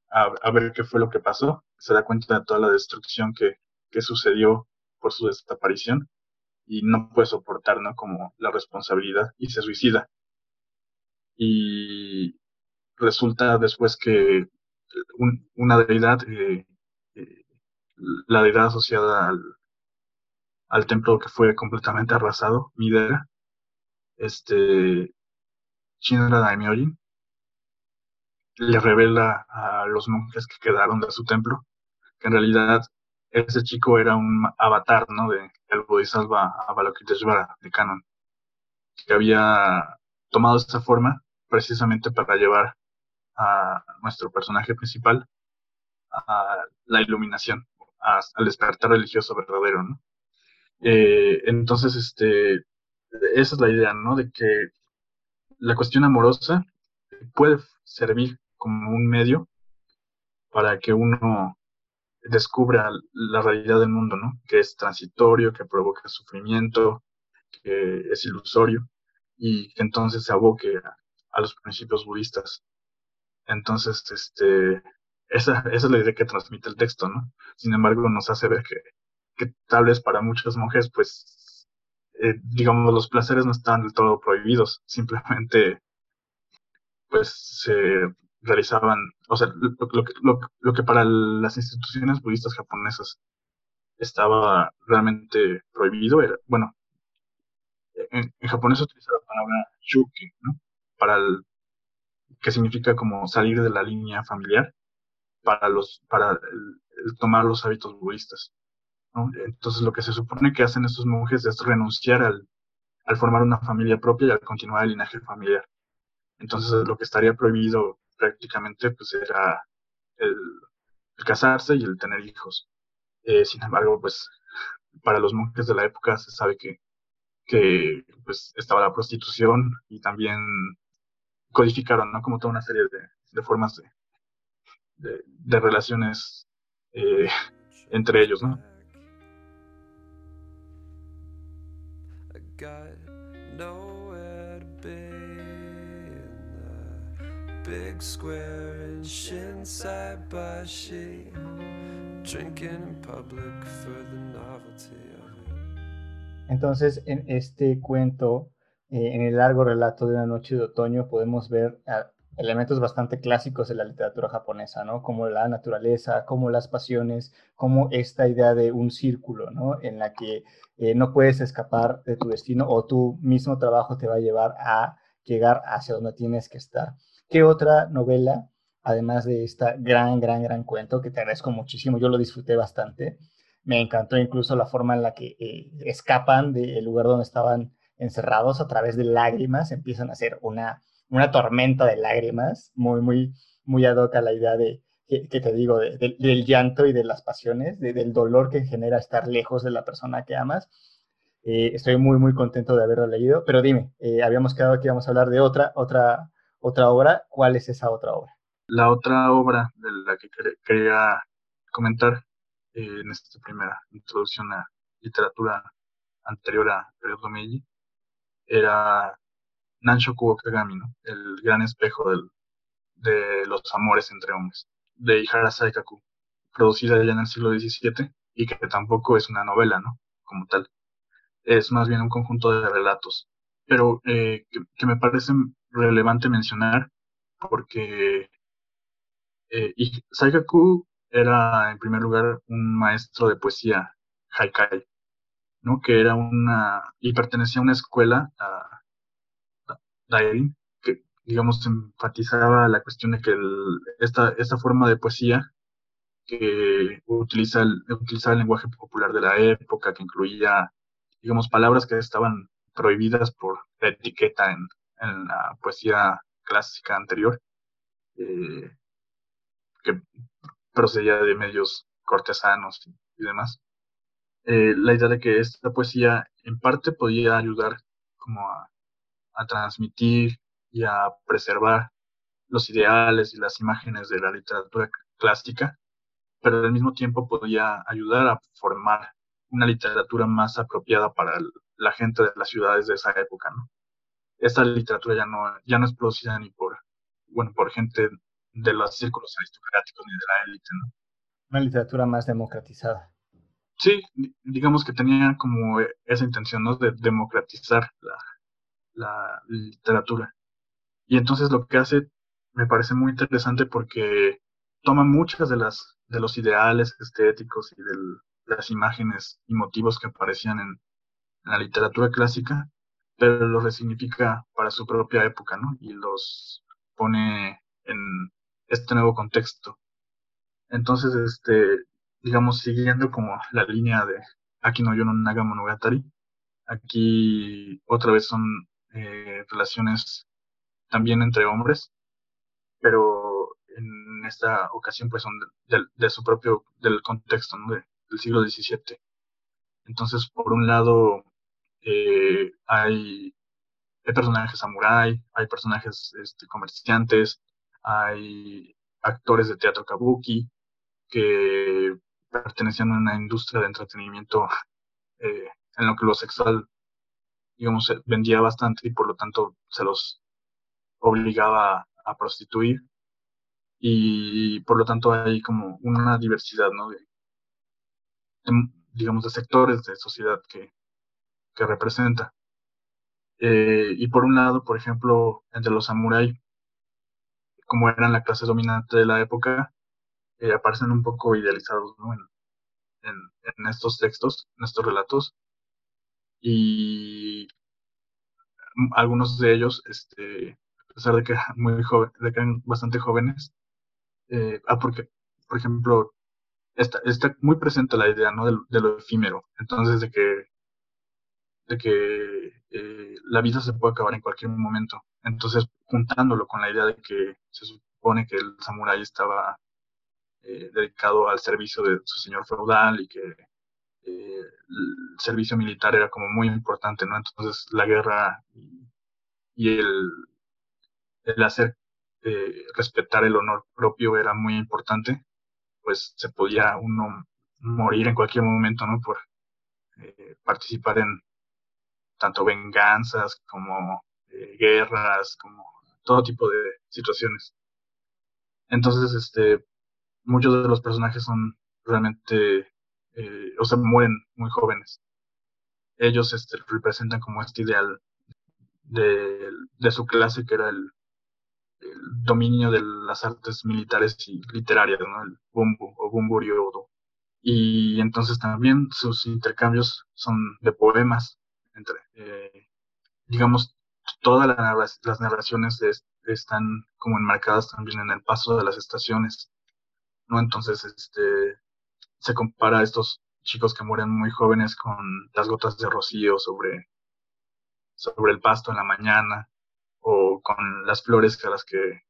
a, ver qué fue lo que pasó, se da cuenta de toda la destrucción que, que sucedió por su desaparición y no puede soportar como la responsabilidad y se suicida. Y resulta después que una deidad, eh, eh, la deidad asociada al, al, templo que fue completamente arrasado, Midera, este, Shinra Daimyojin, le revela a los monjes que quedaron de su templo que en realidad ese chico era un avatar, ¿no? De el Bodhisattva Avalokiteshvara de Canon, que había tomado esta forma precisamente para llevar a nuestro personaje principal a la iluminación, al despertar religioso verdadero, ¿no? Eh, entonces, este, esa es la idea, ¿no? De que la cuestión amorosa puede servir como un medio para que uno descubra la realidad del mundo, ¿no? Que es transitorio, que provoca sufrimiento, que es ilusorio y que entonces se aboque a los principios budistas. Entonces, este, esa, esa, es la idea que transmite el texto, ¿no? Sin embargo, nos hace ver que, que tal vez para muchas mujeres, pues, eh, digamos, los placeres no están del todo prohibidos, simplemente, pues, se realizaban, o sea, lo, lo, lo, que para las instituciones budistas japonesas estaba realmente prohibido era, bueno, en, en japonés se utiliza la palabra shuki, ¿no? Para el, que significa como salir de la línea familiar para los para tomar los hábitos budistas. Entonces lo que se supone que hacen estos monjes es renunciar al, al formar una familia propia y al continuar el linaje familiar. Entonces lo que estaría prohibido prácticamente pues era el, casarse y el tener hijos. Eh, sin embargo, pues para los monjes de la época se sabe que, que pues estaba la prostitución y también codificaron, ¿no? Como toda una serie de, formas de, relaciones eh, entre ellos, ¿no? Entonces, en este cuento eh, en el largo relato de una noche de otoño podemos ver ah, elementos bastante clásicos de la literatura japonesa, ¿no? Como la naturaleza, como las pasiones, como esta idea de un círculo, ¿no? En la que eh, no puedes escapar de tu destino o tu mismo trabajo te va a llevar a llegar hacia donde tienes que estar. ¿Qué otra novela, además de esta gran, gran, gran cuento, que te agradezco muchísimo, yo lo disfruté bastante, me encantó incluso la forma en la que eh, escapan del lugar donde estaban encerrados a través de lágrimas, empiezan a hacer una, una tormenta de lágrimas, muy, muy, muy ad a la idea de, que, te digo, del llanto y de las pasiones, del dolor que genera estar lejos de la persona que amas. Eh, estoy muy, muy contento de haberlo leído, pero dime, eh, habíamos quedado que íbamos a hablar de otra, otra, otra obra. ¿Cuál es esa otra obra? La otra obra de la que quería comentar eh, en esta primera introducción a literatura anterior a Meiji era Nanshoku Okagami, ¿no? el gran espejo del, de los amores entre hombres, de Ihara Saikaku, producida ya en el siglo XVII y que tampoco es una novela, ¿no? Como tal. Es más bien un conjunto de relatos, pero eh, que, me parece relevante mencionar porque eh, Saikaku era, en primer lugar, un maestro de poesía haikai. ¿No? Que era una, y pertenecía a una escuela, a, que, digamos, enfatizaba la cuestión de que esta, esta forma de poesía que utiliza el, utilizaba el lenguaje popular de la época, que incluía, digamos, palabras que estaban prohibidas por la etiqueta en, en la poesía clásica anterior, eh, que procedía de medios cortesanos y, demás. Eh, la idea de que esta poesía en parte podía ayudar como a, transmitir y a preservar los ideales y las imágenes de la literatura clásica, pero al mismo tiempo podía ayudar a formar una literatura más apropiada para la gente de las ciudades de esa época, ¿no? Esta literatura ya no, ya no es producida ni por, bueno, por gente de los círculos aristocráticos ni de la élite, ¿no? Una literatura más democratizada. Sí, digamos que tenía como esa intención, ¿no? De democratizar la, la literatura. Y entonces lo que hace me parece muy interesante porque toma muchas de las de los ideales estéticos y de las imágenes y motivos que aparecían en, en, la literatura clásica, pero los resignifica para su propia época, ¿no? Y los pone en este nuevo contexto. Entonces, este, digamos, siguiendo como la línea de Aki no Yono Naga Monogatari, aquí otra vez son eh, relaciones también entre hombres, pero en esta ocasión pues son de, su propio, del contexto, ¿no? del siglo XVII. Entonces, por un lado, eh, hay, hay, personajes samurái, hay personajes este, comerciantes, hay actores de teatro kabuki que pertenecían a una industria de entretenimiento eh, en lo que lo sexual, digamos, vendía bastante y por lo tanto se los obligaba a prostituir y por lo tanto hay como una diversidad, ¿no? Digamos, de sectores de sociedad que, que representa. Eh, y por un lado, por ejemplo, entre los samuráis, como eran la clase dominante de la época, eh, aparecen un poco idealizados ¿no? en, en, estos textos, en estos relatos. Y algunos de ellos, este, a pesar de que muy joven, de que eran bastante jóvenes, eh, ah, porque, por ejemplo, está, está muy presente la idea ¿no? de, lo efímero, entonces de que, de que eh, la vida se puede acabar en cualquier momento. Entonces, juntándolo con la idea de que se supone que el samurái estaba eh, dedicado al servicio de su señor feudal y que el servicio militar era como muy importante, ¿no? Entonces, la guerra y, el, el hacer eh, respetar el honor propio era muy importante, pues se podía uno morir en cualquier momento, ¿no? Por eh, participar en tanto venganzas como eh, guerras, como todo tipo de situaciones. Entonces, este, muchos de los personajes son realmente, o sea, mueren muy jóvenes. Ellos este, representan como este ideal de, de su clase que era el dominio de las artes militares y literarias, ¿no? El bumbu o bumburiudo. Y entonces también sus intercambios son de poemas, entre, eh, digamos, todas las narraciones están como enmarcadas también en el paso de las estaciones, ¿no? Entonces, este, se compara a estos chicos que mueren muy jóvenes con las gotas de rocío sobre, sobre el pasto en la mañana, o con las flores a las que,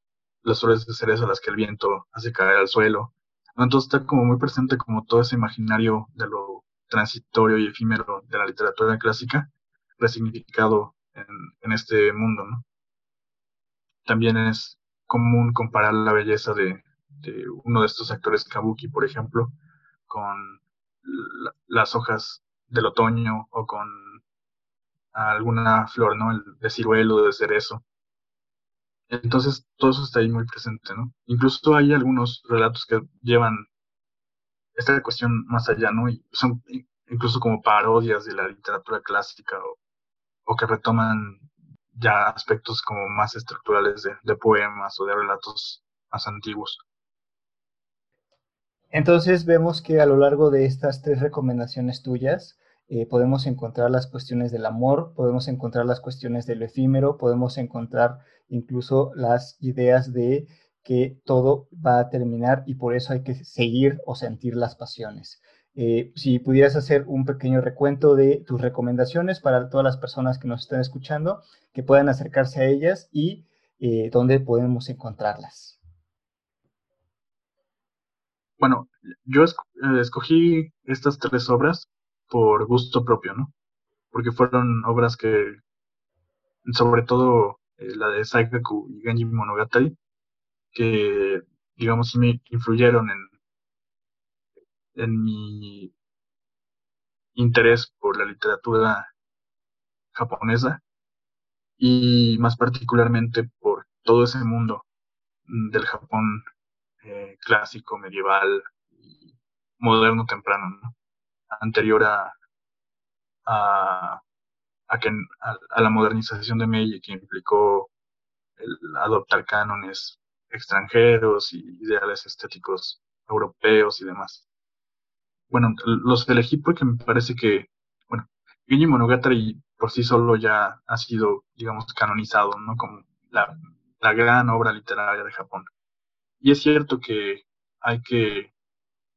las flores de cerezo a las que el viento hace caer al suelo. Entonces está como muy presente como todo ese imaginario de lo transitorio y efímero de la literatura clásica, resignificado en, en este mundo, ¿no? También es común comparar la belleza de, de uno de estos actores kabuki, por ejemplo, con las hojas del otoño o con alguna flor, ¿no? El de ciruelo, de cerezo. Entonces, todo eso está ahí muy presente, ¿no? Incluso hay algunos relatos que llevan esta cuestión más allá, ¿no? Y son incluso como parodias de la literatura clásica o, que retoman ya aspectos como más estructurales de poemas o de relatos más antiguos. Entonces vemos que a lo largo de estas tres recomendaciones tuyas, eh, podemos encontrar las cuestiones del amor, podemos encontrar las cuestiones del efímero, podemos encontrar incluso las ideas de que todo va a terminar y por eso hay que seguir o sentir las pasiones. Eh, si pudieras hacer un pequeño recuento de tus recomendaciones para todas las personas que nos están escuchando, que puedan acercarse a ellas y eh, dónde podemos encontrarlas. Bueno, yo eh, escogí estas tres obras por gusto propio, ¿no? Porque fueron obras que, sobre todo la de Saikaku y Genji Monogatari, que, digamos, me influyeron en, en mi interés por la literatura japonesa y más particularmente por todo ese mundo del Japón clásico, medieval moderno temprano, anterior a, a, a, la modernización de Meiji que implicó el adoptar cánones extranjeros y ideales estéticos europeos y demás bueno, los elegí porque me parece que, bueno, Genji Monogatari por sí solo ya ha sido, digamos, canonizado, ¿no? Como la, la gran obra literaria de Japón. Y es cierto que hay que,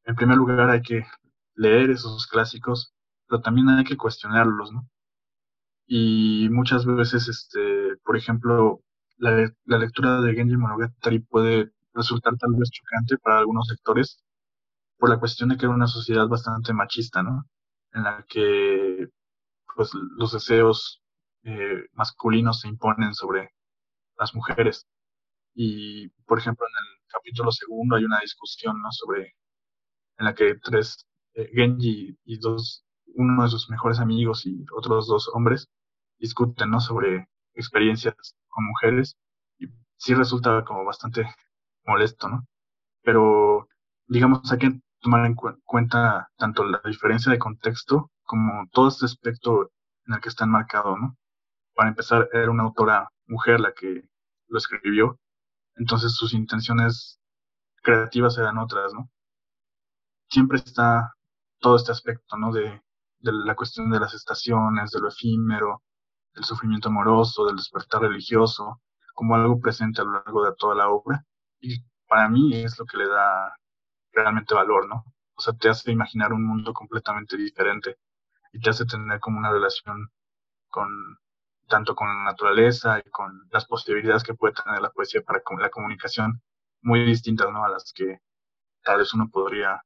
en primer lugar, hay que leer esos clásicos, pero también hay que cuestionarlos, ¿no? Y muchas veces, este, por ejemplo, la, la lectura de Genji Monogatari puede resultar tal vez chocante para algunos sectores, por la cuestión de que era una sociedad bastante machista, ¿no? En la que pues los deseos eh, masculinos se imponen sobre las mujeres. Y, por ejemplo, en el capítulo segundo hay una discusión, ¿no? Sobre, en la que tres, eh, Genji y dos, uno de sus mejores amigos y otros dos hombres discuten, ¿no? Sobre experiencias con mujeres. Y sí resulta como bastante molesto, ¿no? Pero, digamos, hay que tomar en cuenta tanto la diferencia de contexto como todo este aspecto en el que está enmarcado, ¿no? Para empezar, era una autora mujer la que lo escribió, entonces sus intenciones creativas eran otras, ¿no? Siempre está todo este aspecto, ¿no? De, de la cuestión de las estaciones, de lo efímero, del sufrimiento amoroso, del despertar religioso, como algo presente a lo largo de toda la obra. Y para mí es lo que le da realmente valor, ¿no? O sea, te hace imaginar un mundo completamente diferente y te hace tener como una relación con tanto con la naturaleza y con las posibilidades que puede tener la poesía para la comunicación muy distintas, ¿no? A las que tal vez uno podría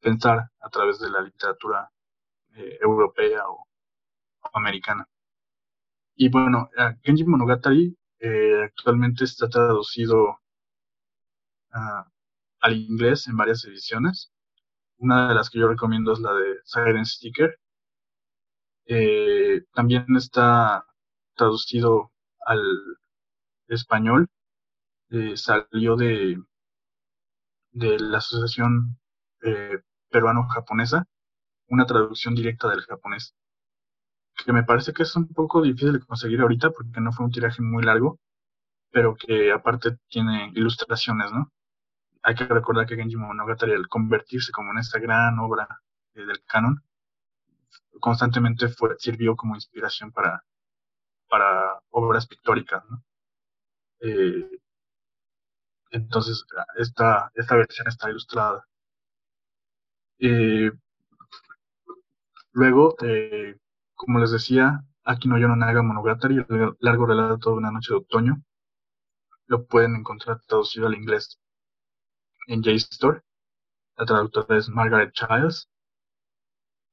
pensar a través de la literatura eh, europea o, americana. Y bueno, Kenji Monogatari eh, actualmente está traducido a al inglés en varias ediciones. Una de las que yo recomiendo es la de Siren Sticker. Eh, también está traducido al español. Eh, salió de, la Asociación eh, Peruano-Japonesa, una traducción directa del japonés, que me parece que es un poco difícil de conseguir ahorita porque no fue un tiraje muy largo, pero que aparte tiene ilustraciones, ¿no? hay que recordar que Genji Monogatari, al convertirse como en esta gran obra eh, del canon, constantemente sirvió como inspiración para, para obras pictóricas. ¿no? Eh, entonces, esta, esta versión está ilustrada. Eh, luego, como les decía, Akino Yononaga Monogatari, el largo relato de una noche de otoño, lo pueden encontrar traducido al inglés en JSTOR. La traductora es Margaret Childs.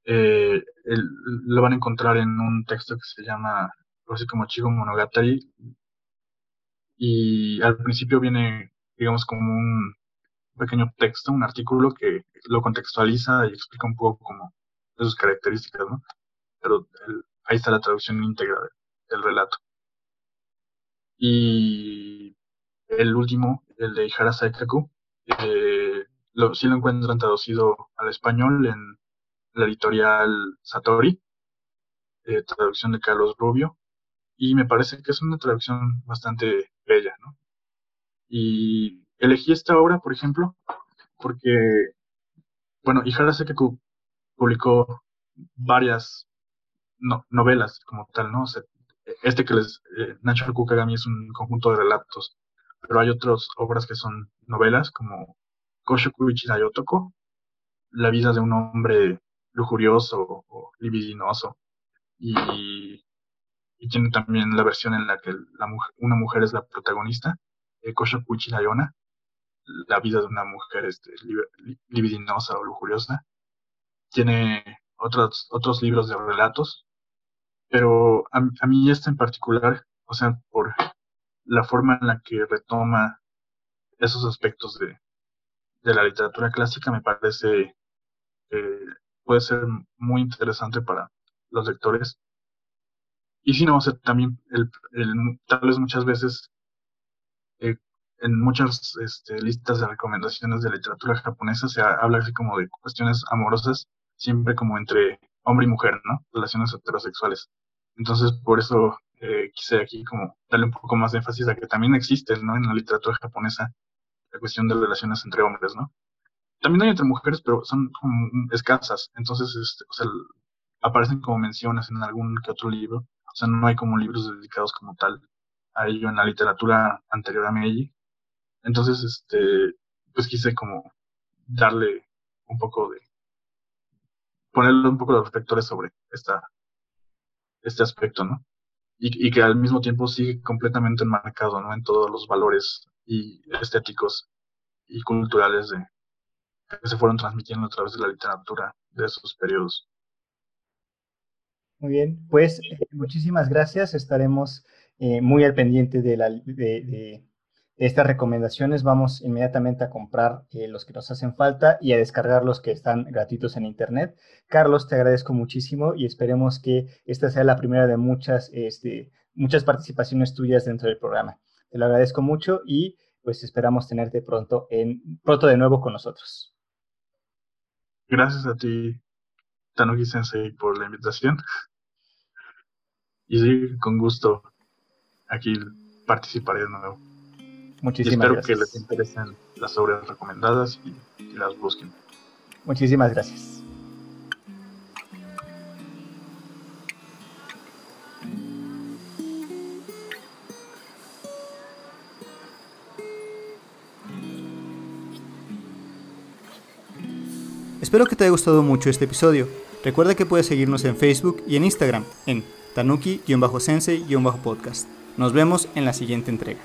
Eh, lo van a encontrar en un texto que se llama así como Chigo Monogatari. Y al principio viene, digamos, como un pequeño texto, un artículo que lo contextualiza y explica un poco como sus características, ¿no? Pero ahí está la traducción íntegra del relato. Y el último, el de Ihara Saikaku, eh, lo, sí lo encuentran traducido al español en la editorial Satori, eh, traducción de Carlos Rubio, y me parece que es una traducción bastante bella, ¿no? Y elegí esta obra, por ejemplo, porque, bueno, Ihara Sekeku publicó varias novelas como tal, ¿no? este que les, eh, Nacho Kukagami es un conjunto de relatos, pero hay otras obras que son novelas como Koshoku Ichirayotoko, La vida de un hombre lujurioso o libidinoso, y, y, tiene también la versión en la que una mujer es la protagonista, eh, Koshoku Ichirayona, La vida de una mujer este, libidinosa o lujuriosa. Tiene otros, otros libros de relatos pero a, mí este en particular, o sea, por la forma en la que retoma esos aspectos de, la literatura clásica, me parece que puede ser muy interesante para los lectores. Y si no, o sea, también el, tal vez muchas veces eh, en muchas este, listas de recomendaciones de literatura japonesa se habla así como de cuestiones amorosas, siempre como entre hombre y mujer, ¿no? Relaciones heterosexuales. Entonces, por eso eh, quise aquí como darle un poco más de énfasis a que también existe, ¿no? En la literatura japonesa la cuestión de relaciones entre hombres, ¿no? También hay entre mujeres, pero son como escasas. Entonces, este, aparecen como menciones en algún que otro libro. Sea, no hay como libros dedicados como tal a ello en la literatura anterior a Meiji. Entonces, este, pues quise como darle un poco de, ponerle un poco de reflectores sobre esta este aspecto, ¿no? Y, que al mismo tiempo sigue completamente enmarcado, ¿no? En todos los valores y estéticos y culturales que se fueron transmitiendo a través de la literatura de esos periodos. Muy bien, pues eh, muchísimas gracias. Estaremos eh, muy al pendiente de, la, de, estas recomendaciones vamos inmediatamente a comprar eh, los que nos hacen falta y a descargar los que están gratuitos en Internet. Carlos, te agradezco muchísimo y esperemos que esta sea la primera de muchas, este, muchas participaciones tuyas dentro del programa. Te lo agradezco mucho y pues esperamos tenerte pronto, en, pronto de nuevo con nosotros. Gracias a ti, Tanuki Sensei, por la invitación. Y sí, con gusto aquí participaré de nuevo. Muchísimas espero que les interesen las obras recomendadas y, las busquen. Muchísimas gracias. Espero que te haya gustado mucho este episodio. Recuerda que puedes seguirnos en Facebook y en Instagram en tanuki-sensei-podcast. Nos vemos en la siguiente entrega.